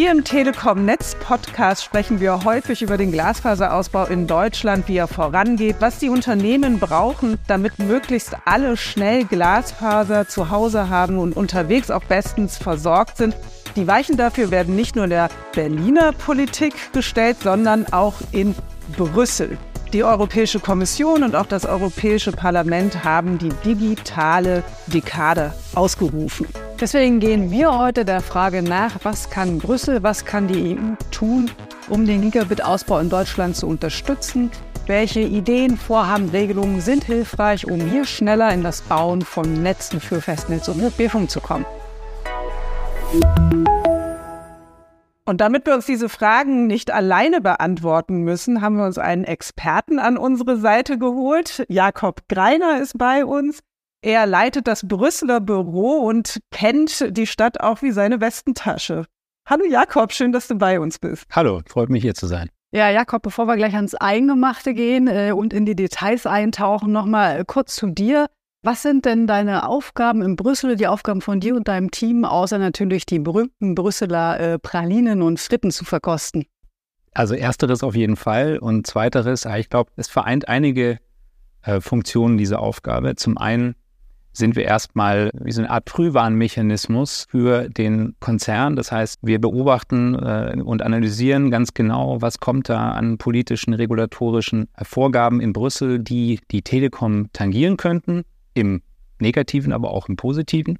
Hier im Telekom Netz Podcast sprechen wir häufig über den Glasfaserausbau in Deutschland, wie er vorangeht, was die Unternehmen brauchen, damit möglichst alle schnell Glasfaser zu Hause haben und unterwegs auch bestens versorgt sind. Die Weichen dafür werden nicht nur der Berliner Politik gestellt, sondern auch in Brüssel. Die Europäische Kommission und auch das Europäische Parlament haben die digitale Dekade ausgerufen. Deswegen gehen wir heute der Frage nach, was kann Brüssel, was kann die EU tun, um den Gigabit-Ausbau in Deutschland zu unterstützen. Welche Ideen, Vorhaben, Regelungen sind hilfreich, um hier schneller in das Bauen von Netzen für Festnetz und Mobilfunk zu kommen? Und damit wir uns diese Fragen nicht alleine beantworten müssen, haben wir uns einen Experten an unsere Seite geholt. Jakob Greiner ist bei uns. Er leitet das Brüsseler Büro und kennt die Stadt auch wie seine Westentasche. Hallo Jakob, schön, dass du bei uns bist. Hallo, freut mich hier zu sein. Ja, Jakob, bevor wir gleich ans Eingemachte gehen äh, und in die Details eintauchen, nochmal kurz zu dir. Was sind denn deine Aufgaben in Brüssel, die Aufgaben von dir und deinem Team, außer natürlich die berühmten Brüsseler äh, Pralinen und Fritten zu verkosten? Also ersteres auf jeden Fall und zweiteres, ich glaube, es vereint einige äh, Funktionen diese Aufgabe. Zum einen sind wir erstmal wie so eine Art Frühwarnmechanismus für den Konzern. Das heißt, wir beobachten äh, und analysieren ganz genau, was kommt da an politischen, regulatorischen Vorgaben in Brüssel, die die Telekom tangieren könnten im negativen, aber auch im positiven.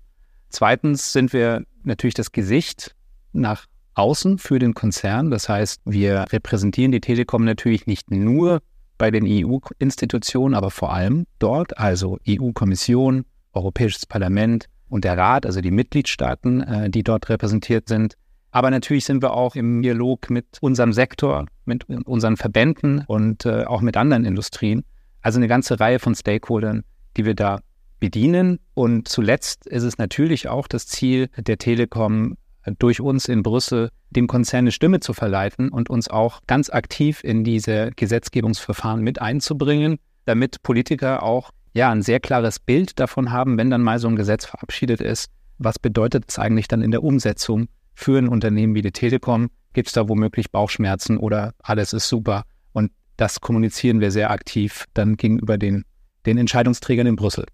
Zweitens sind wir natürlich das Gesicht nach außen für den Konzern. Das heißt, wir repräsentieren die Telekom natürlich nicht nur bei den EU-Institutionen, aber vor allem dort, also EU-Kommission, Europäisches Parlament und der Rat, also die Mitgliedstaaten, äh, die dort repräsentiert sind. Aber natürlich sind wir auch im Dialog mit unserem Sektor, mit unseren Verbänden und äh, auch mit anderen Industrien. Also eine ganze Reihe von Stakeholdern, die wir da bedienen. Und zuletzt ist es natürlich auch das Ziel der Telekom, durch uns in Brüssel dem Konzern eine Stimme zu verleiten und uns auch ganz aktiv in diese Gesetzgebungsverfahren mit einzubringen, damit Politiker auch ja ein sehr klares Bild davon haben, wenn dann mal so ein Gesetz verabschiedet ist, was bedeutet es eigentlich dann in der Umsetzung für ein Unternehmen wie die Telekom? Gibt es da womöglich Bauchschmerzen oder alles ist super? Und das kommunizieren wir sehr aktiv dann gegenüber den den Entscheidungsträgern in Brüssel.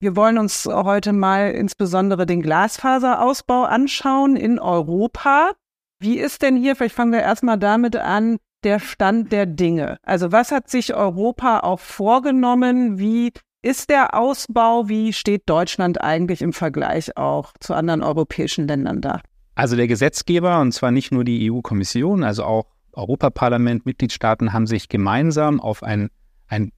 Wir wollen uns heute mal insbesondere den Glasfaserausbau anschauen in Europa. Wie ist denn hier, vielleicht fangen wir erstmal damit an, der Stand der Dinge? Also was hat sich Europa auch vorgenommen? Wie ist der Ausbau? Wie steht Deutschland eigentlich im Vergleich auch zu anderen europäischen Ländern da? Also der Gesetzgeber, und zwar nicht nur die EU-Kommission, also auch Europaparlament, Mitgliedstaaten haben sich gemeinsam auf ein, ein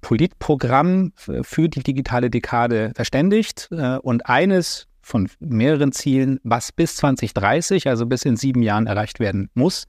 Politprogramm für die digitale Dekade verständigt äh, und eines von mehreren Zielen, was bis 2030, also bis in sieben Jahren erreicht werden muss,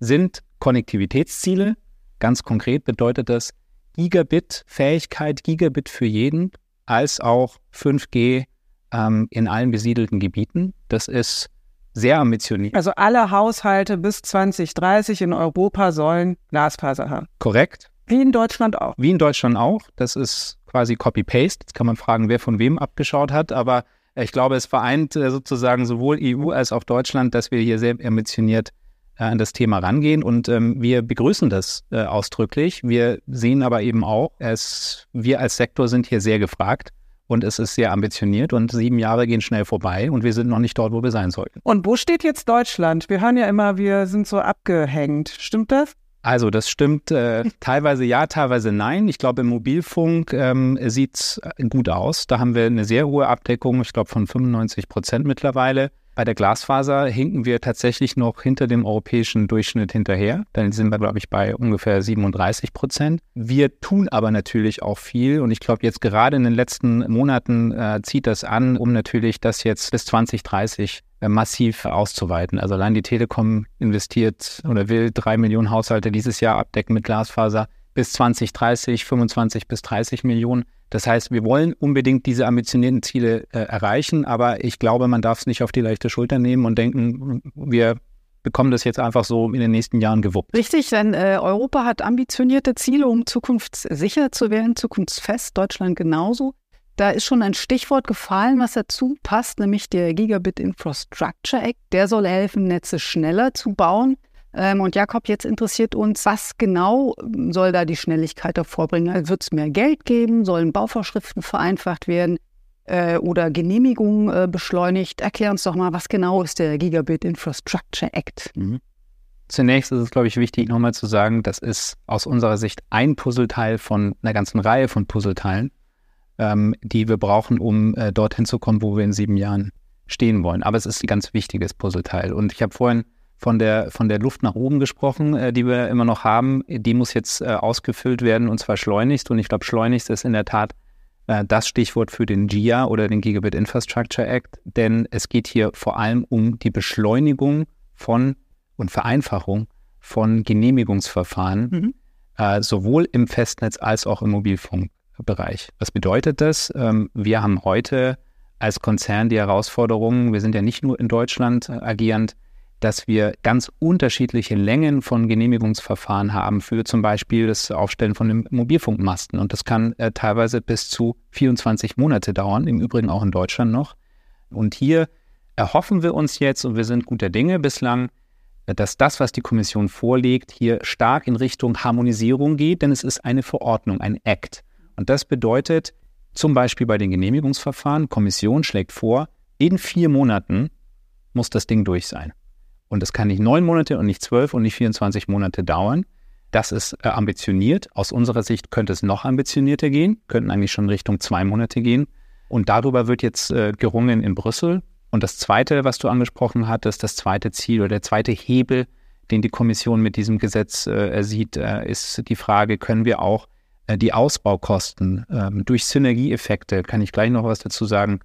sind Konnektivitätsziele. Ganz konkret bedeutet das Gigabit-Fähigkeit, Gigabit für jeden, als auch 5G ähm, in allen besiedelten Gebieten. Das ist sehr ambitioniert. Also alle Haushalte bis 2030 in Europa sollen Glasfaser haben. Korrekt. Wie in Deutschland auch. Wie in Deutschland auch. Das ist quasi Copy-Paste. Jetzt kann man fragen, wer von wem abgeschaut hat. Aber ich glaube, es vereint äh, sozusagen sowohl EU als auch Deutschland, dass wir hier sehr ambitioniert äh, an das Thema rangehen. Und ähm, wir begrüßen das äh, ausdrücklich. Wir sehen aber eben auch, es, wir als Sektor sind hier sehr gefragt. Und es ist sehr ambitioniert und sieben Jahre gehen schnell vorbei und wir sind noch nicht dort, wo wir sein sollten. Und wo steht jetzt Deutschland? Wir hören ja immer, wir sind so abgehängt. Stimmt das? Also das stimmt äh, teilweise ja, teilweise nein. Ich glaube, im Mobilfunk ähm, sieht es äh, gut aus. Da haben wir eine sehr hohe Abdeckung, ich glaube von 95 Prozent mittlerweile. Bei der Glasfaser hinken wir tatsächlich noch hinter dem europäischen Durchschnitt hinterher. Dann sind wir, glaube ich, bei ungefähr 37 Prozent. Wir tun aber natürlich auch viel und ich glaube, jetzt gerade in den letzten Monaten äh, zieht das an, um natürlich das jetzt bis 2030 äh, massiv auszuweiten. Also allein die Telekom investiert oder will drei Millionen Haushalte dieses Jahr abdecken mit Glasfaser bis 2030, 25 bis 30 Millionen. Das heißt, wir wollen unbedingt diese ambitionierten Ziele äh, erreichen, aber ich glaube, man darf es nicht auf die leichte Schulter nehmen und denken, wir bekommen das jetzt einfach so in den nächsten Jahren gewuppt. Richtig, denn äh, Europa hat ambitionierte Ziele, um zukunftssicher zu werden, zukunftsfest, Deutschland genauso. Da ist schon ein Stichwort gefallen, was dazu passt, nämlich der Gigabit Infrastructure Act. Der soll helfen, Netze schneller zu bauen. Ähm, und Jakob, jetzt interessiert uns, was genau soll da die Schnelligkeit hervorbringen? Also wird es mehr Geld geben? Sollen Bauvorschriften vereinfacht werden? Äh, oder Genehmigungen äh, beschleunigt? Erklär uns doch mal, was genau ist der Gigabit Infrastructure Act? Mhm. Zunächst ist es, glaube ich, wichtig, nochmal zu sagen, das ist aus unserer Sicht ein Puzzleteil von einer ganzen Reihe von Puzzleteilen ähm, die wir brauchen, um äh, dorthin zu kommen, wo wir in sieben Jahren stehen wollen. Aber es ist ein ganz wichtiges Puzzleteil. Und ich habe vorhin von der, von der Luft nach oben gesprochen, äh, die wir immer noch haben. Die muss jetzt äh, ausgefüllt werden und zwar schleunigst. Und ich glaube, schleunigst ist in der Tat äh, das Stichwort für den GIA oder den Gigabit Infrastructure Act, denn es geht hier vor allem um die Beschleunigung von und Vereinfachung von Genehmigungsverfahren, mhm. äh, sowohl im Festnetz als auch im Mobilfunk. Bereich. Was bedeutet das? Ähm, wir haben heute als Konzern die Herausforderung, wir sind ja nicht nur in Deutschland äh, agierend, dass wir ganz unterschiedliche Längen von Genehmigungsverfahren haben für zum Beispiel das Aufstellen von Mobilfunkmasten. Und das kann äh, teilweise bis zu 24 Monate dauern, im Übrigen auch in Deutschland noch. Und hier erhoffen wir uns jetzt, und wir sind guter Dinge bislang, dass das, was die Kommission vorlegt, hier stark in Richtung Harmonisierung geht, denn es ist eine Verordnung, ein Act. Und das bedeutet zum Beispiel bei den Genehmigungsverfahren, Kommission schlägt vor, in vier Monaten muss das Ding durch sein. Und das kann nicht neun Monate und nicht zwölf und nicht 24 Monate dauern. Das ist äh, ambitioniert. Aus unserer Sicht könnte es noch ambitionierter gehen, könnten eigentlich schon Richtung zwei Monate gehen. Und darüber wird jetzt äh, gerungen in Brüssel. Und das Zweite, was du angesprochen hattest, das zweite Ziel oder der zweite Hebel, den die Kommission mit diesem Gesetz äh, sieht, äh, ist die Frage, können wir auch äh, die Ausbaukosten ähm, durch Synergieeffekte, kann ich gleich noch was dazu sagen,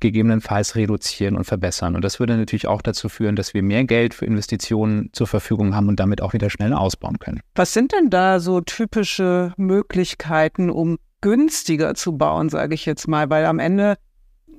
gegebenenfalls reduzieren und verbessern. Und das würde natürlich auch dazu führen, dass wir mehr Geld für Investitionen zur Verfügung haben und damit auch wieder schneller ausbauen können. Was sind denn da so typische Möglichkeiten, um günstiger zu bauen, sage ich jetzt mal? Weil am Ende,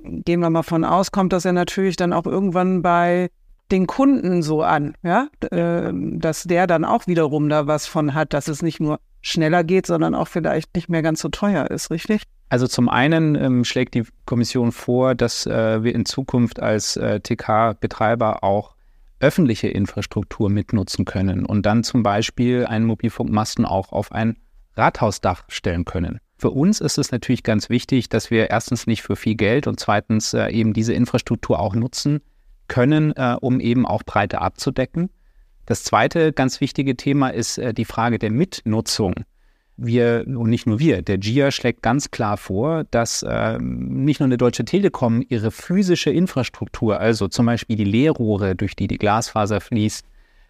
gehen wir mal von aus, kommt das ja natürlich dann auch irgendwann bei den Kunden so an, ja, ähm, dass der dann auch wiederum da was von hat, dass es nicht nur schneller geht, sondern auch vielleicht nicht mehr ganz so teuer ist, richtig? Also zum einen ähm, schlägt die Kommission vor, dass äh, wir in Zukunft als äh, TK-Betreiber auch öffentliche Infrastruktur mitnutzen können und dann zum Beispiel einen Mobilfunkmasten auch auf ein Rathausdach stellen können. Für uns ist es natürlich ganz wichtig, dass wir erstens nicht für viel Geld und zweitens äh, eben diese Infrastruktur auch nutzen können, äh, um eben auch Breite abzudecken. Das zweite ganz wichtige Thema ist äh, die Frage der Mitnutzung. Wir, und nicht nur wir, der GIA schlägt ganz klar vor, dass äh, nicht nur eine Deutsche Telekom ihre physische Infrastruktur, also zum Beispiel die Leerrohre, durch die die Glasfaser fließt,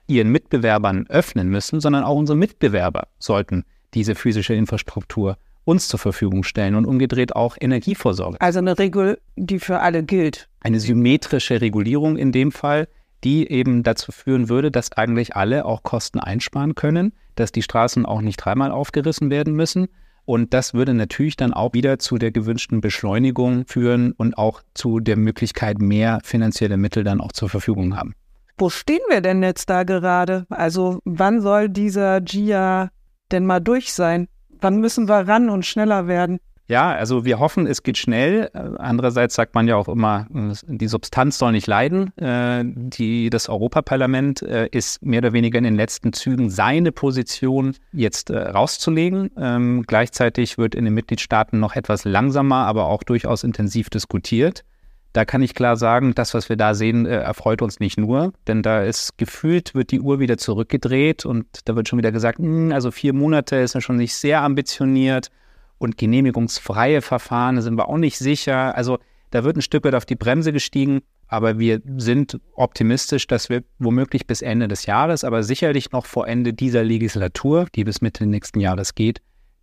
ihren Mitbewerbern öffnen müssen, sondern auch unsere Mitbewerber sollten diese physische Infrastruktur uns zur Verfügung stellen und umgedreht auch Energievorsorge. Also eine Regel, die für alle gilt. Eine symmetrische Regulierung in dem Fall, die eben dazu führen würde, dass eigentlich alle auch Kosten einsparen können, dass die Straßen auch nicht dreimal aufgerissen werden müssen. Und das würde natürlich dann auch wieder zu der gewünschten Beschleunigung führen und auch zu der Möglichkeit, mehr finanzielle Mittel dann auch zur Verfügung haben. Wo stehen wir denn jetzt da gerade? Also wann soll dieser GIA denn mal durch sein? Wann müssen wir ran und schneller werden? Ja, also wir hoffen, es geht schnell. Andererseits sagt man ja auch immer, die Substanz soll nicht leiden. Äh, die, das Europaparlament äh, ist mehr oder weniger in den letzten Zügen seine Position jetzt äh, rauszulegen. Ähm, gleichzeitig wird in den Mitgliedstaaten noch etwas langsamer, aber auch durchaus intensiv diskutiert. Da kann ich klar sagen, das, was wir da sehen, erfreut uns nicht nur, denn da ist gefühlt, wird die Uhr wieder zurückgedreht und da wird schon wieder gesagt, hm, also vier Monate ist ja schon nicht sehr ambitioniert und genehmigungsfreie Verfahren sind wir auch nicht sicher. Also da wird ein Stück weit auf die Bremse gestiegen, aber wir sind optimistisch, dass wir womöglich bis Ende des Jahres, aber sicherlich noch vor Ende dieser Legislatur, die bis Mitte nächsten Jahres geht,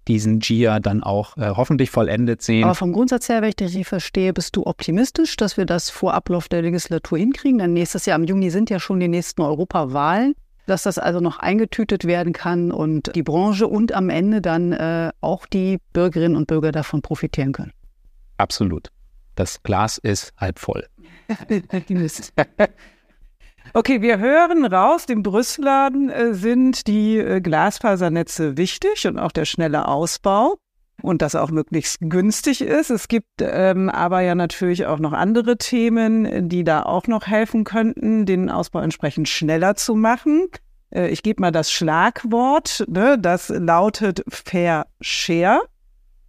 diesen GIA dann auch äh, hoffentlich vollendet sehen. Aber vom Grundsatz her, wenn ich dich richtig verstehe, bist du optimistisch, dass wir das vor Ablauf der Legislatur hinkriegen? Denn nächstes Jahr im Juni sind ja schon die nächsten Europawahlen dass das also noch eingetütet werden kann und die Branche und am Ende dann äh, auch die Bürgerinnen und Bürger davon profitieren können. Absolut. Das Glas ist halb voll. okay, wir hören raus, dem Brüsselladen äh, sind die äh, Glasfasernetze wichtig und auch der schnelle Ausbau. und das auch möglichst günstig ist. Es gibt ähm, aber ja natürlich auch noch andere Themen, die da auch noch helfen könnten, den Ausbau entsprechend schneller zu machen. Äh, ich gebe mal das Schlagwort, ne, das lautet Fair Share.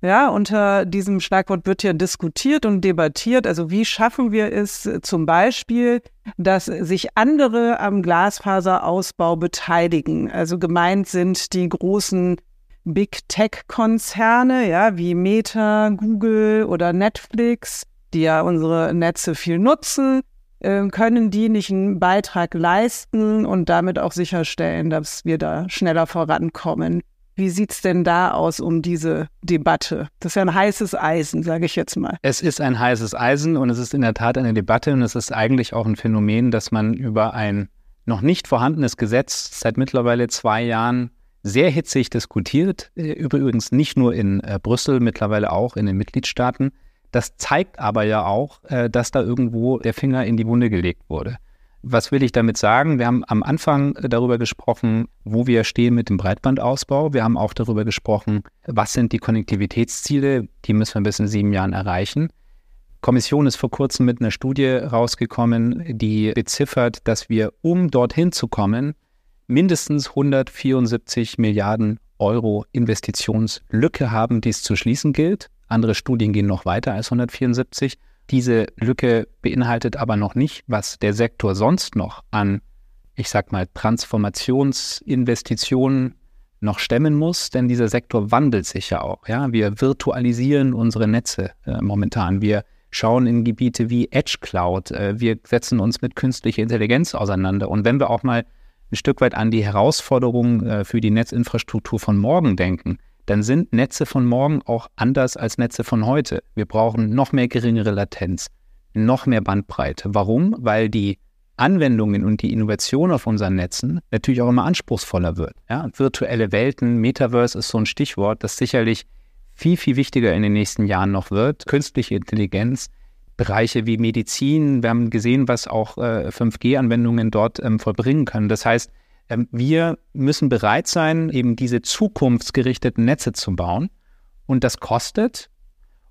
Ja, unter diesem Schlagwort wird ja diskutiert und debattiert. Also wie schaffen wir es zum Beispiel, dass sich andere am Glasfaserausbau beteiligen? Also gemeint sind die großen Big Tech-Konzerne, ja, wie Meta, Google oder Netflix, die ja unsere Netze viel nutzen, äh, können die nicht einen Beitrag leisten und damit auch sicherstellen, dass wir da schneller vorankommen? Wie sieht's denn da aus um diese Debatte? Das ist ja ein heißes Eisen, sage ich jetzt mal. Es ist ein heißes Eisen und es ist in der Tat eine Debatte und es ist eigentlich auch ein Phänomen, dass man über ein noch nicht vorhandenes Gesetz seit mittlerweile zwei Jahren sehr hitzig diskutiert, äh, übrigens nicht nur in äh, Brüssel, mittlerweile auch in den Mitgliedstaaten. Das zeigt aber ja auch, äh, dass da irgendwo der Finger in die Wunde gelegt wurde. Was will ich damit sagen? Wir haben am Anfang äh, darüber gesprochen, wo wir stehen mit dem Breitbandausbau. Wir haben auch darüber gesprochen, was sind die Konnektivitätsziele, die müssen wir bis in sieben Jahren erreichen. Kommission ist vor kurzem mit einer Studie rausgekommen, die beziffert, dass wir, um dorthin zu kommen, mindestens 174 Milliarden Euro Investitionslücke haben, die es zu schließen gilt. Andere Studien gehen noch weiter als 174. Diese Lücke beinhaltet aber noch nicht, was der Sektor sonst noch an, ich sag mal, Transformationsinvestitionen noch stemmen muss, denn dieser Sektor wandelt sich ja auch. Ja, wir virtualisieren unsere Netze äh, momentan. Wir schauen in Gebiete wie Edge Cloud. Äh, wir setzen uns mit künstlicher Intelligenz auseinander. Und wenn wir auch mal ein Stück weit an die Herausforderungen äh, für die Netzinfrastruktur von morgen denken, dann sind Netze von morgen auch anders als Netze von heute. Wir brauchen noch mehr geringere Latenz, noch mehr Bandbreite. Warum? Weil die Anwendungen und die Innovation auf unseren Netzen natürlich auch immer anspruchsvoller wird. Ja? Virtuelle Welten, Metaverse ist so ein Stichwort, das sicherlich viel, viel wichtiger in den nächsten Jahren noch wird. Künstliche Intelligenz, Bereiche wie Medizin. Wir haben gesehen, was auch äh, 5G-Anwendungen dort ähm, vollbringen können. Das heißt, wir müssen bereit sein, eben diese zukunftsgerichteten Netze zu bauen. Und das kostet.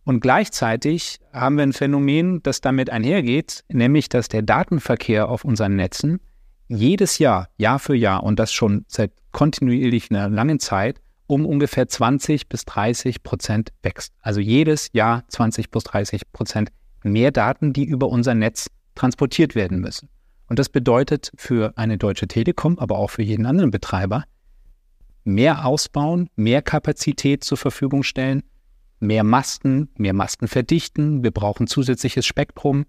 Und gleichzeitig haben wir ein Phänomen, das damit einhergeht, nämlich dass der Datenverkehr auf unseren Netzen jedes Jahr, Jahr für Jahr, und das schon seit kontinuierlich einer langen Zeit, um ungefähr 20 bis 30 Prozent wächst. Also jedes Jahr 20 bis 30 Prozent mehr Daten, die über unser Netz transportiert werden müssen. Und das bedeutet für eine Deutsche Telekom, aber auch für jeden anderen Betreiber, mehr ausbauen, mehr Kapazität zur Verfügung stellen, mehr Masten, mehr Masten verdichten, wir brauchen zusätzliches Spektrum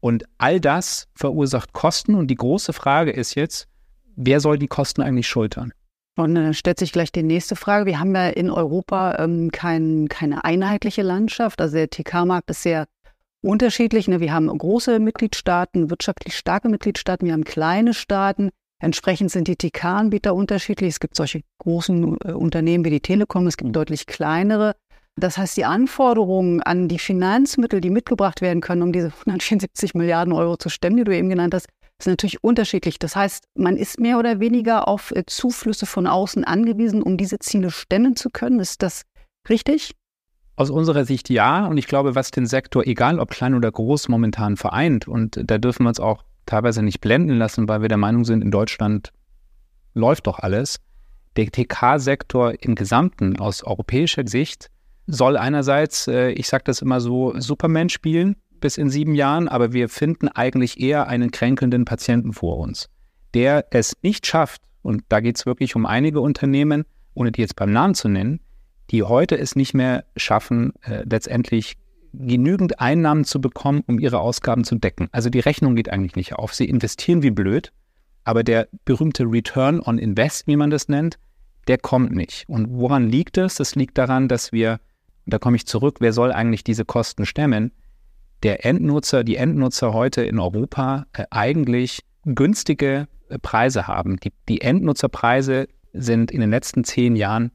und all das verursacht Kosten und die große Frage ist jetzt, wer soll die Kosten eigentlich schultern? Und dann stellt sich gleich die nächste Frage. Wir haben ja in Europa ähm, kein, keine einheitliche Landschaft. Also der TK-Markt ist sehr unterschiedlich. Ne? Wir haben große Mitgliedstaaten, wirtschaftlich starke Mitgliedstaaten, wir haben kleine Staaten. Entsprechend sind die TK-Anbieter unterschiedlich. Es gibt solche großen äh, Unternehmen wie die Telekom, es gibt mhm. deutlich kleinere. Das heißt, die Anforderungen an die Finanzmittel, die mitgebracht werden können, um diese 174 Milliarden Euro zu stemmen, die du eben genannt hast, sind natürlich unterschiedlich. Das heißt, man ist mehr oder weniger auf äh, Zuflüsse von außen angewiesen, um diese Ziele stemmen zu können. Ist das richtig? Aus unserer Sicht ja. Und ich glaube, was den Sektor, egal ob klein oder groß, momentan vereint, und da dürfen wir uns auch teilweise nicht blenden lassen, weil wir der Meinung sind, in Deutschland läuft doch alles. Der TK-Sektor im Gesamten aus europäischer Sicht soll einerseits, äh, ich sage das immer so, Superman spielen bis in sieben Jahren, aber wir finden eigentlich eher einen kränkelnden Patienten vor uns, der es nicht schafft, und da geht es wirklich um einige Unternehmen, ohne die jetzt beim Namen zu nennen, die heute es nicht mehr schaffen, äh, letztendlich genügend Einnahmen zu bekommen, um ihre Ausgaben zu decken. Also die Rechnung geht eigentlich nicht auf. Sie investieren wie blöd, aber der berühmte Return on Invest, wie man das nennt, der kommt nicht. Und woran liegt es? Das liegt daran, dass wir, da komme ich zurück, wer soll eigentlich diese Kosten stemmen? Der Endnutzer, die Endnutzer heute in Europa äh, eigentlich günstige äh, Preise haben. Die, die Endnutzerpreise sind in den letzten zehn Jahren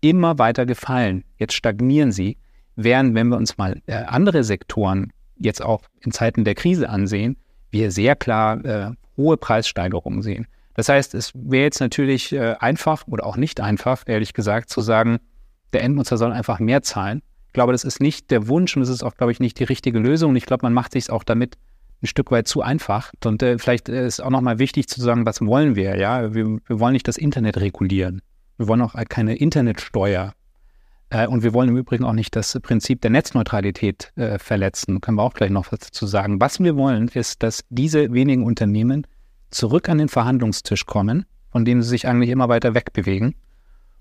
immer weiter gefallen. Jetzt stagnieren sie. Während, wenn wir uns mal äh, andere Sektoren jetzt auch in Zeiten der Krise ansehen, wir sehr klar äh, hohe Preissteigerungen sehen. Das heißt, es wäre jetzt natürlich äh, einfach oder auch nicht einfach, ehrlich gesagt, zu sagen, der Endnutzer soll einfach mehr zahlen. Ich glaube, das ist nicht der Wunsch und das ist auch, glaube ich, nicht die richtige Lösung. Und ich glaube, man macht sich auch damit ein Stück weit zu einfach. Und äh, vielleicht ist auch nochmal wichtig zu sagen, was wollen wir? Ja, wir, wir wollen nicht das Internet regulieren. Wir wollen auch keine Internetsteuer. Äh, und wir wollen im Übrigen auch nicht das Prinzip der Netzneutralität äh, verletzen. Können wir auch gleich noch was dazu sagen. Was wir wollen, ist, dass diese wenigen Unternehmen zurück an den Verhandlungstisch kommen, von dem sie sich eigentlich immer weiter wegbewegen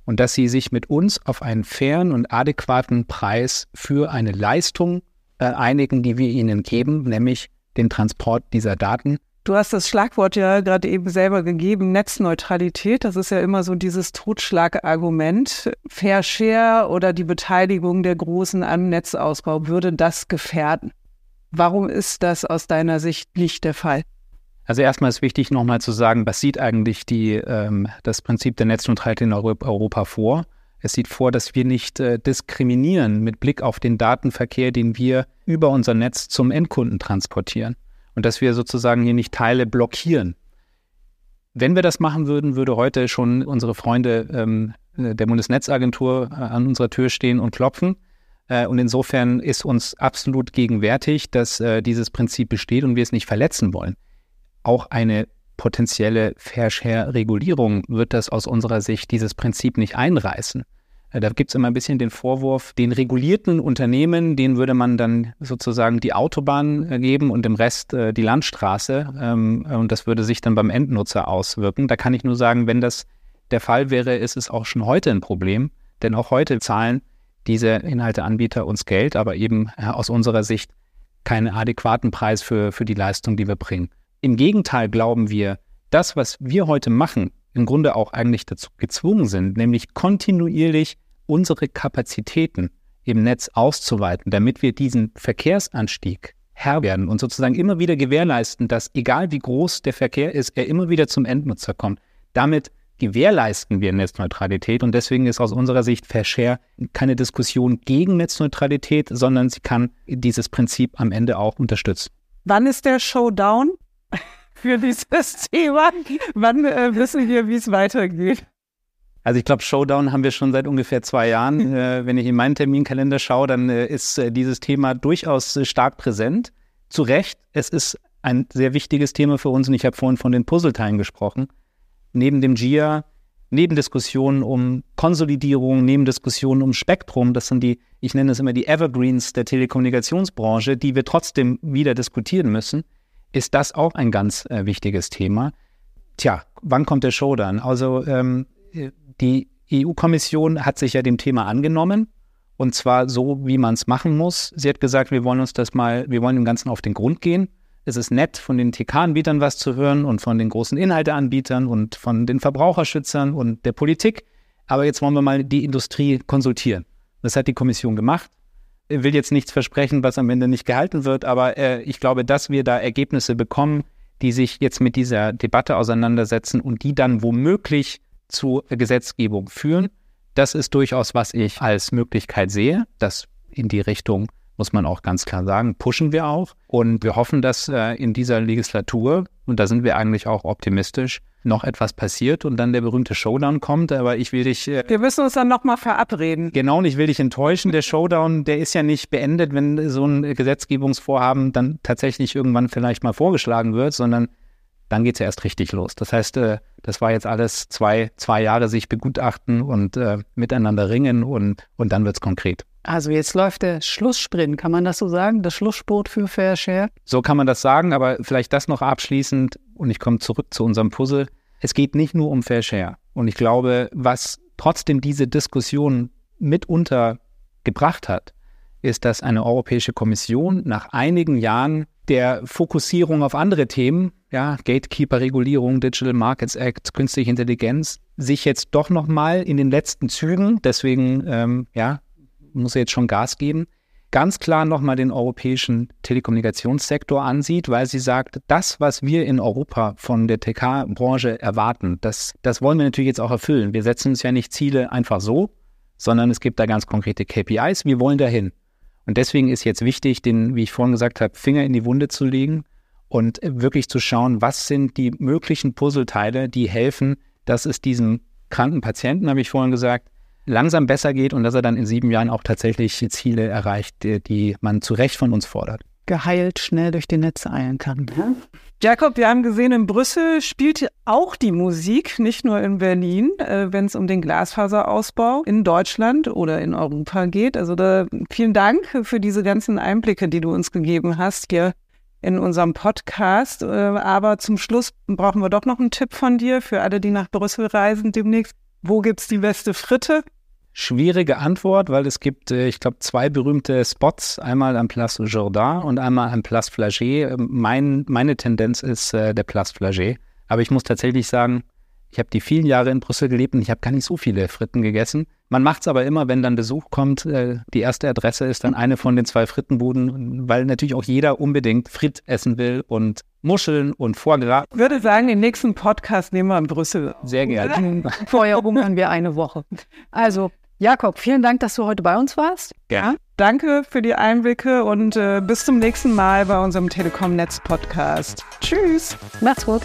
und dass sie sich mit uns auf einen fairen und adäquaten Preis für eine Leistung äh, einigen, die wir ihnen geben, nämlich den Transport dieser Daten. Du hast das Schlagwort ja gerade eben selber gegeben, Netzneutralität. Das ist ja immer so dieses Totschlagargument. Fair Share oder die Beteiligung der Großen am Netzausbau würde das gefährden. Warum ist das aus deiner Sicht nicht der Fall? Also erstmal ist wichtig nochmal zu sagen, was sieht eigentlich die, ähm, das Prinzip der Netzneutralität in Europa vor? Es sieht vor, dass wir nicht äh, diskriminieren mit Blick auf den Datenverkehr, den wir über unser Netz zum Endkunden transportieren. Und dass wir sozusagen hier nicht Teile blockieren. Wenn wir das machen würden, würde heute schon unsere Freunde ähm, der Bundesnetzagentur äh, an unserer Tür stehen und klopfen. Äh, und insofern ist uns absolut gegenwärtig, dass äh, dieses Prinzip besteht und wir es nicht verletzen wollen auch eine potenzielle Fair Share Regulierung wird das aus unserer Sicht dieses Prinzip nicht einreißen. Äh, da gibt es immer ein bisschen den Vorwurf, den regulierten Unternehmen, denen würde man dann sozusagen die Autobahn äh, geben und dem Rest äh, die Landstraße. Ähm, und das würde sich dann beim Endnutzer auswirken. Da kann ich nur sagen, wenn das der Fall wäre, ist es auch schon heute ein Problem. Denn auch heute zahlen diese Inhalteanbieter uns Geld, aber eben aus unserer Sicht keinen adäquaten Preis für, für die Leistung, die wir bringen. Im Gegenteil glauben wir, das, was wir heute machen, im Grunde auch eigentlich dazu gezwungen sind, nämlich kontinuierlich unsere Kapazitäten im Netz auszuweiten, damit wir diesen Verkehrsanstieg Herr werden und sozusagen immer wieder gewährleisten, dass egal wie groß der Verkehr ist, er immer wieder zum Endnutzer kommt. Damit gewährleisten wir Netzneutralität und deswegen ist aus unserer Sicht Fair Share keine Diskussion gegen Netzneutralität, sondern sie kann dieses Prinzip am Ende auch unterstützen. Wann ist der Showdown? für dieses Thema. Wann äh, wissen wir, wie es weitergeht? Also ich glaube, Showdown haben wir schon seit ungefähr zwei Jahren. Äh, wenn ich in meinen Terminkalender schaue, dann äh, ist äh, dieses Thema durchaus äh, stark präsent. Zu Recht, es ist ein sehr wichtiges Thema für uns und ich habe vorhin von den Puzzleteilen gesprochen. Neben dem GIA, neben Diskussionen um Konsolidierung, neben Diskussionen um Spektrum, das sind die, ich nenne es immer die Evergreens der Telekommunikationsbranche, die wir trotzdem wieder diskutieren müssen ist das auch ein ganz äh, wichtiges Thema. Tja, wann kommt der Show dann? Also ähm, die EU-Kommission hat sich ja dem Thema angenommen und zwar so, wie man es machen muss. Sie hat gesagt, wir wollen uns das mal, wir wollen dem Ganzen auf den Grund gehen. Es ist nett, von den TK-Anbietern was zu hören und von den großen Inhalteanbietern und von den Verbraucherschützern und der Politik. Aber jetzt wollen wir mal die Industrie konsultieren. Das hat die Kommission gemacht will jetzt nichts versprechen, was am Ende nicht gehalten wird, aber äh, ich glaube, dass wir da Ergebnisse bekommen, die sich jetzt mit dieser Debatte auseinandersetzen und die dann womöglich zu Gesetzgebung führen. Das ist durchaus, was ich als Möglichkeit sehe, dass in die Richtung muss man auch ganz klar sagen, pushen wir auch. Und wir hoffen, dass äh, in dieser Legislatur, und da sind wir eigentlich auch optimistisch, noch etwas passiert und dann der berühmte Showdown kommt. Aber ich will dich. Äh, wir müssen uns dann nochmal verabreden. Genau, und ich will dich enttäuschen. Der Showdown, der ist ja nicht beendet, wenn so ein Gesetzgebungsvorhaben dann tatsächlich irgendwann vielleicht mal vorgeschlagen wird, sondern dann geht es ja erst richtig los. Das heißt, äh, das war jetzt alles zwei, zwei Jahre sich begutachten und äh, miteinander ringen und, und dann wird es konkret. Also jetzt läuft der Schlusssprint, kann man das so sagen? Das Schlusssport für Fair Share? So kann man das sagen, aber vielleicht das noch abschließend und ich komme zurück zu unserem Puzzle. Es geht nicht nur um Fair Share. Und ich glaube, was trotzdem diese Diskussion mitunter gebracht hat, ist, dass eine Europäische Kommission nach einigen Jahren der Fokussierung auf andere Themen, ja, Gatekeeper-Regulierung, Digital Markets Act, künstliche Intelligenz, sich jetzt doch nochmal in den letzten Zügen, deswegen ja, ja, muss er jetzt schon Gas geben, ganz klar nochmal den europäischen Telekommunikationssektor ansieht, weil sie sagt, das, was wir in Europa von der TK-Branche erwarten, das, das wollen wir natürlich jetzt auch erfüllen. Wir setzen uns ja nicht Ziele einfach so, sondern es gibt da ganz konkrete KPIs. Wir wollen dahin. Und deswegen ist jetzt wichtig, den, wie ich vorhin gesagt habe, Finger in die Wunde zu legen und wirklich zu schauen, was sind die möglichen Puzzleteile, die helfen, dass es diesem kranken Patienten, habe ich vorhin gesagt, langsam besser geht und dass er dann in sieben Jahren auch tatsächlich Ziele erreicht, die man zu Recht von uns fordert. Geheilt schnell durch die Netze eilen kann. Jakob, wir haben gesehen, in Brüssel spielt auch die Musik, nicht nur in Berlin, äh, wenn es um den Glasfaserausbau in Deutschland oder in Europa geht. Also da vielen Dank für diese ganzen Einblicke, die du uns gegeben hast hier in unserem Podcast. Äh, aber zum Schluss brauchen wir doch noch einen Tipp von dir für alle, die nach Brüssel reisen demnächst. Wo gibt's die beste Fritte? Schwierige Antwort, weil es gibt, äh, ich glaube, zwei berühmte Spots, einmal am Place Jourdain und einmal am Place Flagey. Ähm, mein, meine Tendenz ist äh, der Place Flagey. Aber ich muss tatsächlich sagen, ich habe die vielen Jahre in Brüssel gelebt und ich habe gar nicht so viele Fritten gegessen. Man macht es aber immer, wenn dann Besuch kommt. Äh, die erste Adresse ist dann eine von den zwei Frittenbuden, weil natürlich auch jeder unbedingt Fritt essen will und Muscheln und Foie Gras. Ich würde sagen, den nächsten Podcast nehmen wir in Brüssel. Sehr gerne. Vorher hungern wir eine Woche. Also, Jakob, vielen Dank, dass du heute bei uns warst. Ja. Danke für die Einblicke und äh, bis zum nächsten Mal bei unserem Telekom Netz Podcast. Tschüss. Macht's gut.